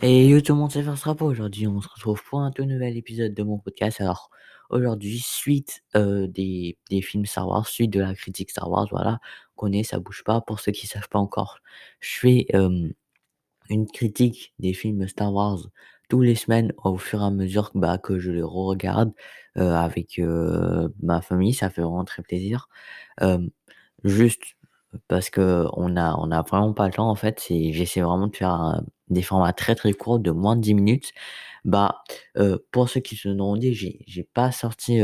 Et yo tout le monde, c'est First Aujourd'hui, on se retrouve pour un tout nouvel épisode de mon podcast. Alors, aujourd'hui, suite euh, des, des films Star Wars, suite de la critique Star Wars, voilà, connaît, ça bouge pas. Pour ceux qui savent pas encore, je fais euh, une critique des films Star Wars tous les semaines au fur et à mesure bah, que je les re-regarde euh, avec ma famille. Ça fait vraiment très plaisir. juste parce que on a, on a vraiment pas le temps en fait. J'essaie vraiment de faire des formats très très courts de moins de 10 minutes. Bah, pour ceux qui se demandent, j'ai, j'ai pas sorti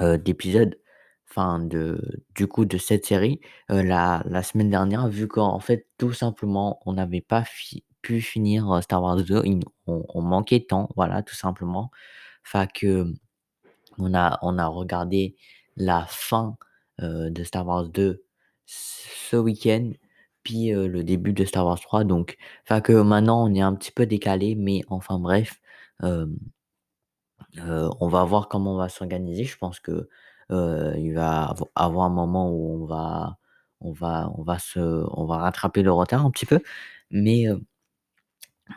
d'épisode, enfin de, du coup de cette série la, semaine dernière, vu qu'en fait tout simplement on n'avait pas pu finir Star Wars 2, on, manquait de temps, voilà tout simplement. Fait que on a, on a regardé la fin de Star Wars 2 ce week-end, puis le début de Star Wars 3. Donc, enfin que maintenant on est un petit peu décalé, mais enfin bref, on va voir comment on va s'organiser. Je pense que il va avoir un moment où on va, on va, on va se, on va rattraper le retard un petit peu, mais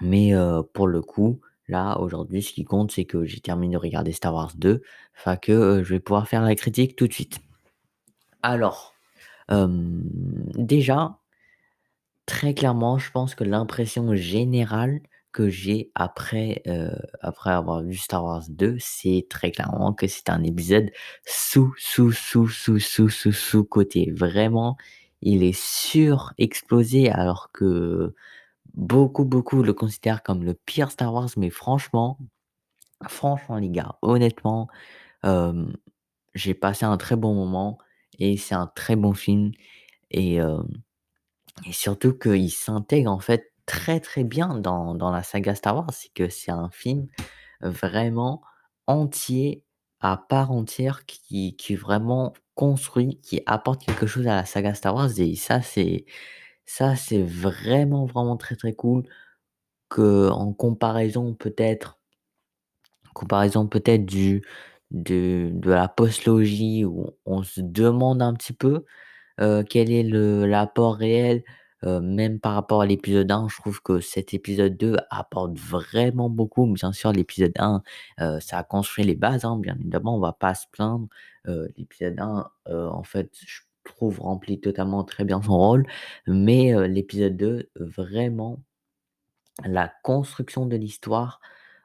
mais pour le coup, là aujourd'hui, ce qui compte, c'est que j'ai terminé de regarder Star Wars 2, enfin que je vais pouvoir faire la critique tout de suite. Alors, déjà, très clairement, je pense que l'impression générale que j'ai après, après avoir vu Star Wars 2, c'est très clairement que c'est un épisode sous, sous, sous, sous, sous, sous, sous côté. Vraiment, il est surexplosé alors que beaucoup, beaucoup le considèrent comme le pire Star Wars. Mais franchement, franchement les gars, honnêtement, j'ai passé un très bon moment et c'est un très bon film et et surtout qu'il s'intègre en fait très, très bien dans dans la saga Star Wars. C'est que c'est un film vraiment entier, à part entière, qui qui vraiment construit, qui apporte quelque chose à la saga Star Wars et ça c'est ça c'est vraiment, vraiment très, très cool qu'en comparaison peut-être comparaison peut-être du de de la postlogie où on se demande un petit peu quel est l'apport réel, même par rapport à l'épisode 1, je trouve que cet épisode 2 apporte vraiment beaucoup. Bien sûr, l'épisode 1, ça a construit les bases, hein, bien évidemment, on va pas se plaindre. l'épisode 1, en fait, je trouve remplit totalement très bien son rôle, mais l'épisode 2, vraiment, la construction de l'histoire,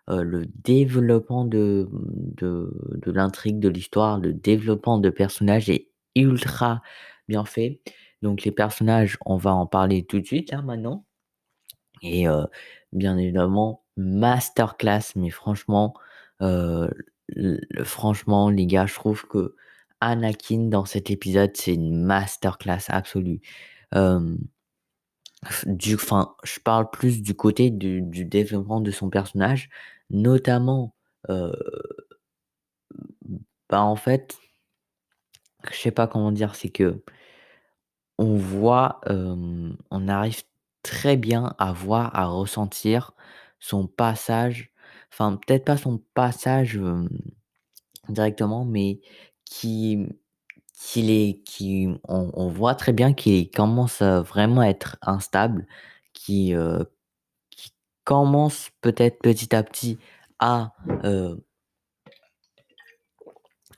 le développement de de de l'intrigue de l'histoire, le développement de personnages est ultra bien fait. Donc les personnages, on va en parler tout de suite là maintenant et bien évidemment masterclass, mais franchement, franchement les gars, je trouve que Anakin dans cet épisode, c'est une masterclass absolue. du enfin, je parle plus du côté du du développement de son personnage, notamment, bah, en fait je sais pas comment dire, c'est que on voit, on arrive très bien à voir, à ressentir son passage, enfin peut-être pas son passage, directement, mais qui qu'il est qui on voit très bien qu'il commence, vraiment à être instable, qui, qui commence peut-être petit à petit à,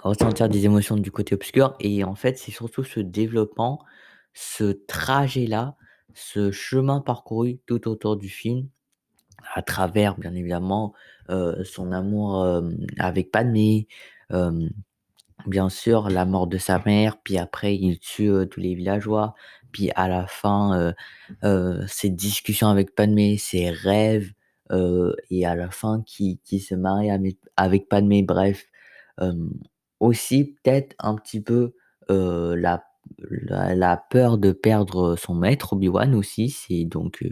ressentir des émotions du côté obscur. Et en fait, c'est surtout ce développement ce trajet-là, ce chemin parcouru tout autour du film, à travers bien évidemment, son amour, avec Padmé, bien sûr la mort de sa mère, puis après il tue, tous les villageois, puis à la fin, ses discussions avec Padmé, ses rêves, et à la fin qui qui se marie avec avec Padmé. Bref, aussi peut-être un petit peu, la la peur de perdre son maître, Obi-Wan aussi, c'est donc,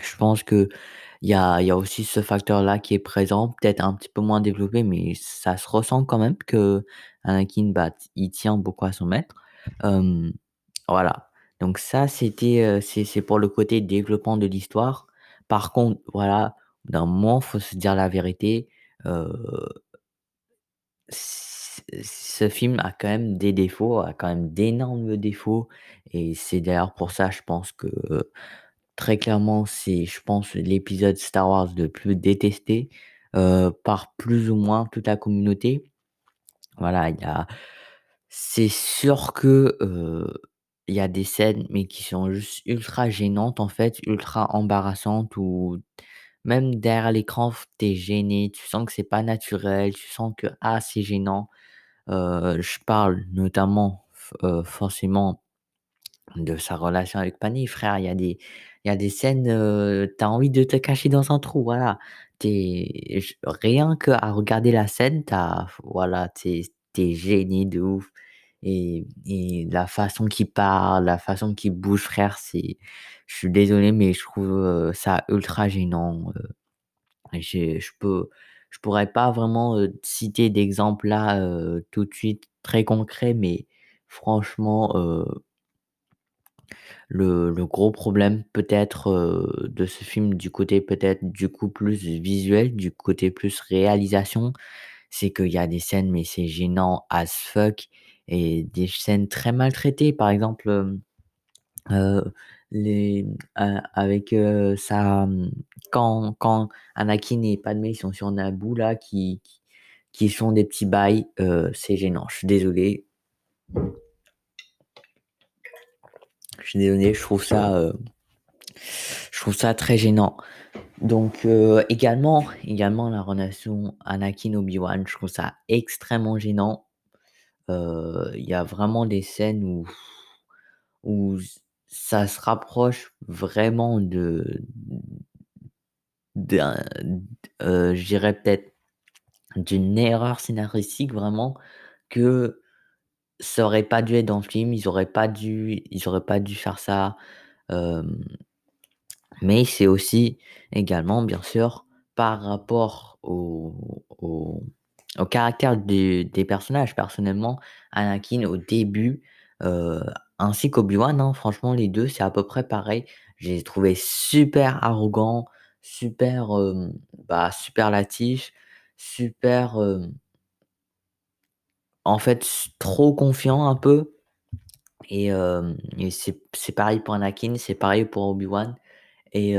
je pense qu'il y a il y a aussi ce facteur-là qui est présent, peut-être un petit peu moins développé, mais ça se ressent quand même qu'Anakin, bah, il tient beaucoup à son maître. voilà, donc ça c'était, c'est c'est pour le côté développement de l'histoire. Par contre, voilà, d'un moment, faut se dire la vérité, ce film a quand même des défauts, a quand même d'énormes défauts et c'est d'ailleurs pour ça, je pense que très clairement, c'est, je pense, l'épisode Star Wars le plus détesté, heu, par plus ou moins toute la communauté. Voilà, il y a c'est sûr que, heu, il y a des scènes, mais qui sont juste ultra gênantes, en fait, ultra embarrassantes ou même derrière l'écran, tu gêné, tu sens que c'est pas naturel, tu sens que, ah, c'est gênant. Heu, je parle notamment heu, forcément de sa relation avec Pani, frère, il y a des y a des scènes, heu, tu envie de te cacher dans un trou, voilà. t'es rien qu'à regarder la scène, t'as voilà, t'es es gêné de ouf. Et la façon qu'il parle, la façon qu'il bouge, frère, c'est je suis désolé, mais je trouve, heu, ça ultra gênant, je peux je pourrais pas vraiment, citer d'exemple là, tout de suite très concret, mais franchement, le le gros problème peut-être, de ce film du côté peut-être du coup plus visuel, du côté plus réalisation, c'est qu'il y a des scènes, mais c'est gênant as fuck et des scènes très mal traitées. Par exemple, les a avec, heu, sa, mmh, quand quand Anakin et Padmé sont sur Naboo là, qui qui qui font des petits bails, heu, c'est gênant. Je suis désolé. Je suis désolé, je trouve ça, heu, je trouve ça très gênant. Donc, également également la relation Anakin-Obi-Wan, je trouve ça extrêmement gênant. Il y a vraiment des scènes où où ça se rapproche vraiment de dirais peut-être d'une erreur scénaristique vraiment que ça aurait pas dû être dans le film, ils auraient pas dû ils auraient pas dû faire ça, Mais c'est aussi également, bien sûr, par rapport au au caractère des personnages. Personnellement, Anakin au début, heu, ainsi qu'Obi-Wan, hein, franchement les 2 c'est à peu près pareil. Je les ai trouvés super arrogants, super, hem, bah, super, hem, en fait, trop confiants un peu et c'est c'est pareil pour Anakin, c'est pareil pour Obi-Wan. Et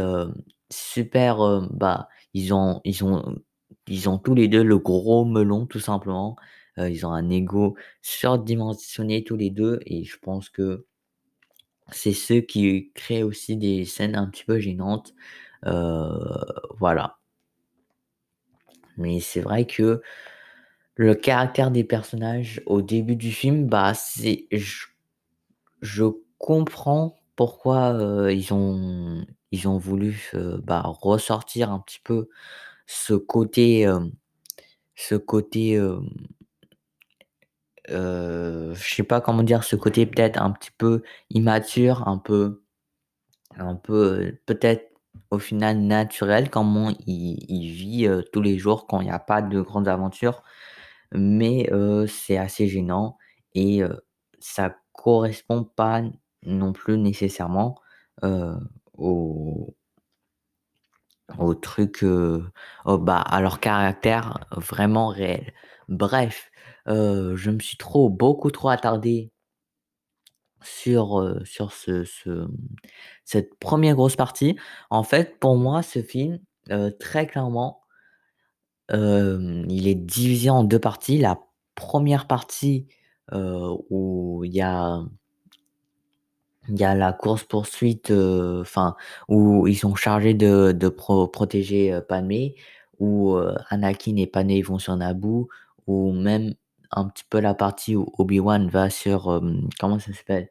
super, bah, ils ont ils ont ils ont tous les 2 le gros melon tout simplement. Heu, ils ont un ego surdimensionné tous les 2 et je pense que c'est ceux qui créent aussi des scènes un petit peu gênantes. Heu, voilà. Mais c'est vrai que le caractère des personnages au début du film, bah, c'est je comprends pourquoi, heu, ils ont ils ont voulu, bah, ressortir un petit peu ce côté, ce côté, heu, je sais pas comment dire, ce côté peut-être un petit peu immature, un peu un peu, peut-être au final naturel, comment il vit, heu, tous les jours quand il y a pas de grandes aventures. Mais, heu, c'est assez gênant et ça correspond pas non plus nécessairement, au au truc, au bah, à leur caractère vraiment réel. Bref, heu, je me suis trop beaucoup trop attardé sur, heu, sur ce ce, cette première grosse partie. En fait, pour moi, ce film, heu, très clairement, il est divisé en 2 parties. La première partie, où il y a il y a la course-poursuite, heu, enfin, où ils sont chargés de de pro protéger, heu, Padmé, où, Anakin et Padmé vont sur Naboo, ou même un petit peu la partie où Obi-Wan va sur, hem, comment ça s'appelle?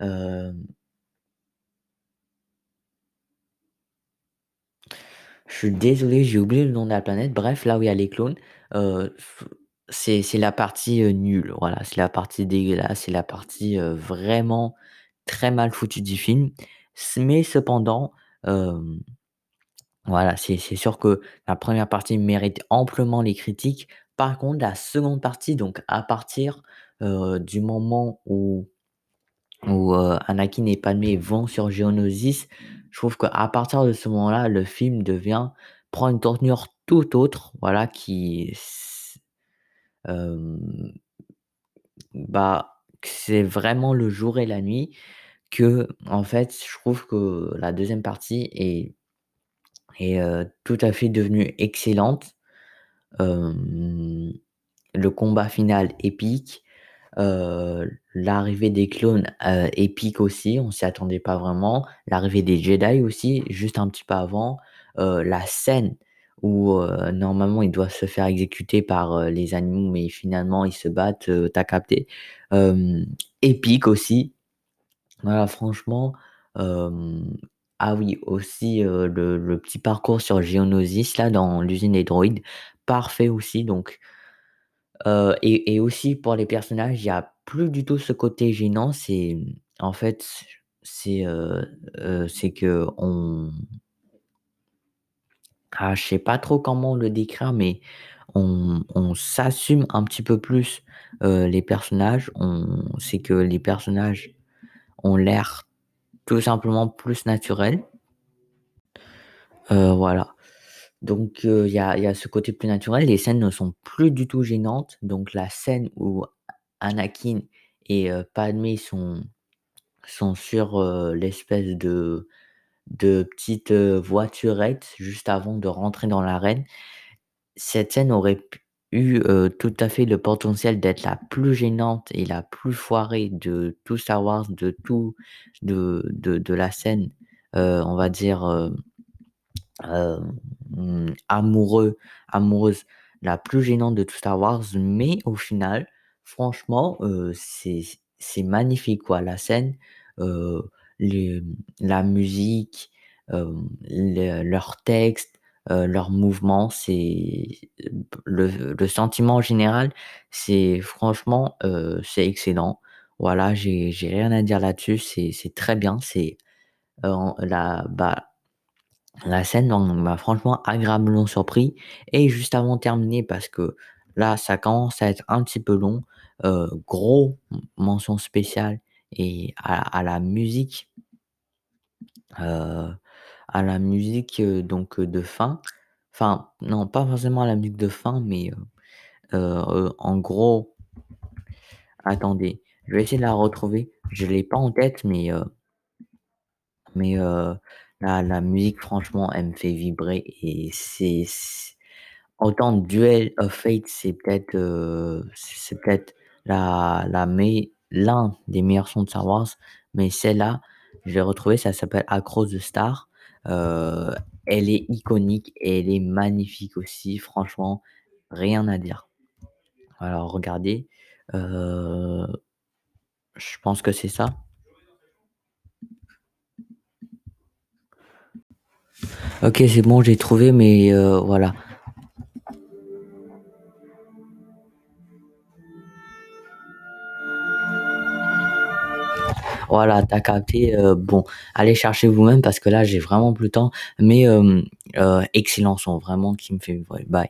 Hem, je suis désolé, j'ai oublié le nom de la planète. Bref, là où il y a les clones, heu, f c'est la partie, nulle, voilà, c'est la partie dégueulasse, c'est la partie, vraiment très mal foutue du film. Mais cependant, Voilà, c'est sûr que la première partie mérite amplement les critiques. Par contre, la seconde partie, donc à partir, du moment où où, Anakin et Padmé vont sur Geonosis, je trouve qu'à partir de ce moment-là, le film devient prend une tournure tout autre, voilà, qui bah, que c'est vraiment le jour et la nuit, qu'en fait, je trouve que la 2e partie est tout à fait devenue excellente. Le combat final épique, l'arrivée des clones, épique aussi, on s'y attendait pas vraiment. L'arrivée des Jedi aussi, juste un petit peu avant. La scène où, normalement il doit se faire exécuter par, les animaux, mais finalement ils se battent, heu, tu as capté. Épique aussi. Voilà franchement, hem ah oui aussi, heu, le petit parcours sur Geonosis là dans l'usine des droïdes, parfait aussi donc heu et aussi pour les personnages, il y a plus du tout ce côté gênant, c'est, en fait, heu, c'est qu'on ah, je sais pas trop comment le décrire, mais on on s'assume un petit peu plus, les personnages. On c'est que les personnages ont l'air tout simplement plus naturels. Heu, voilà. Donc il y a y ce côté plus naturel. Les scènes ne sont plus du tout gênantes. Donc la scène où Anakin et heu, Padmé sont sur, heu, l'espèce de de petite, voiturette juste avant de rentrer dans l'arène. Cette scène aurait pu eu, tout à fait le potentiel d'être la plus gênante et la plus foirée de tout Star Wars, de tout de la scène, on va dire, amoureux amoureuse la plus gênante de tout Star Wars. Mais au final, franchement, c'est magnifique quoi. La scène, les la musique, hem, le leurs textes, heu, leurs mouvements, c'est le le sentiment général, c'est franchement, heu, c'est excellent. Voilà, j'ai rien à dire là-dessus, c'est très bien, c'est, en la bah, la scène m'a franchement agréablement surpris et juste avant de terminer parce que là, ça commence à être un petit peu long, heu, gros mention spéciale et à à la musique heu, à la musique, donc de fin. Enfin, non, pas forcément à la musique de fin, mais en gros attendez, je vais essayer de la retrouver. Je l'ai pas en tête, mais mais la musique franchement, elle me fait vibrer et c'est autant Duel of Fate, c'est peut-être, c'est peut-être la la l'un des meilleurs sons de Star Wars, mais celle-là, je l'ai retrouvée, ça s'appelle Across the Stars. Heu, elle est iconique et elle est magnifique aussi, franchement, rien à dire. Alors regardez, heu, je pense que c'est ça. OK, c'est bon, j'ai trouvé, mais heu, voilà. Voilà, tu as capté, heu, bon, allez chercher vous-même parce que là, j'ai vraiment plus le temps, mais hem, heu, excellent son, vraiment qui me fait vibrer. Bye.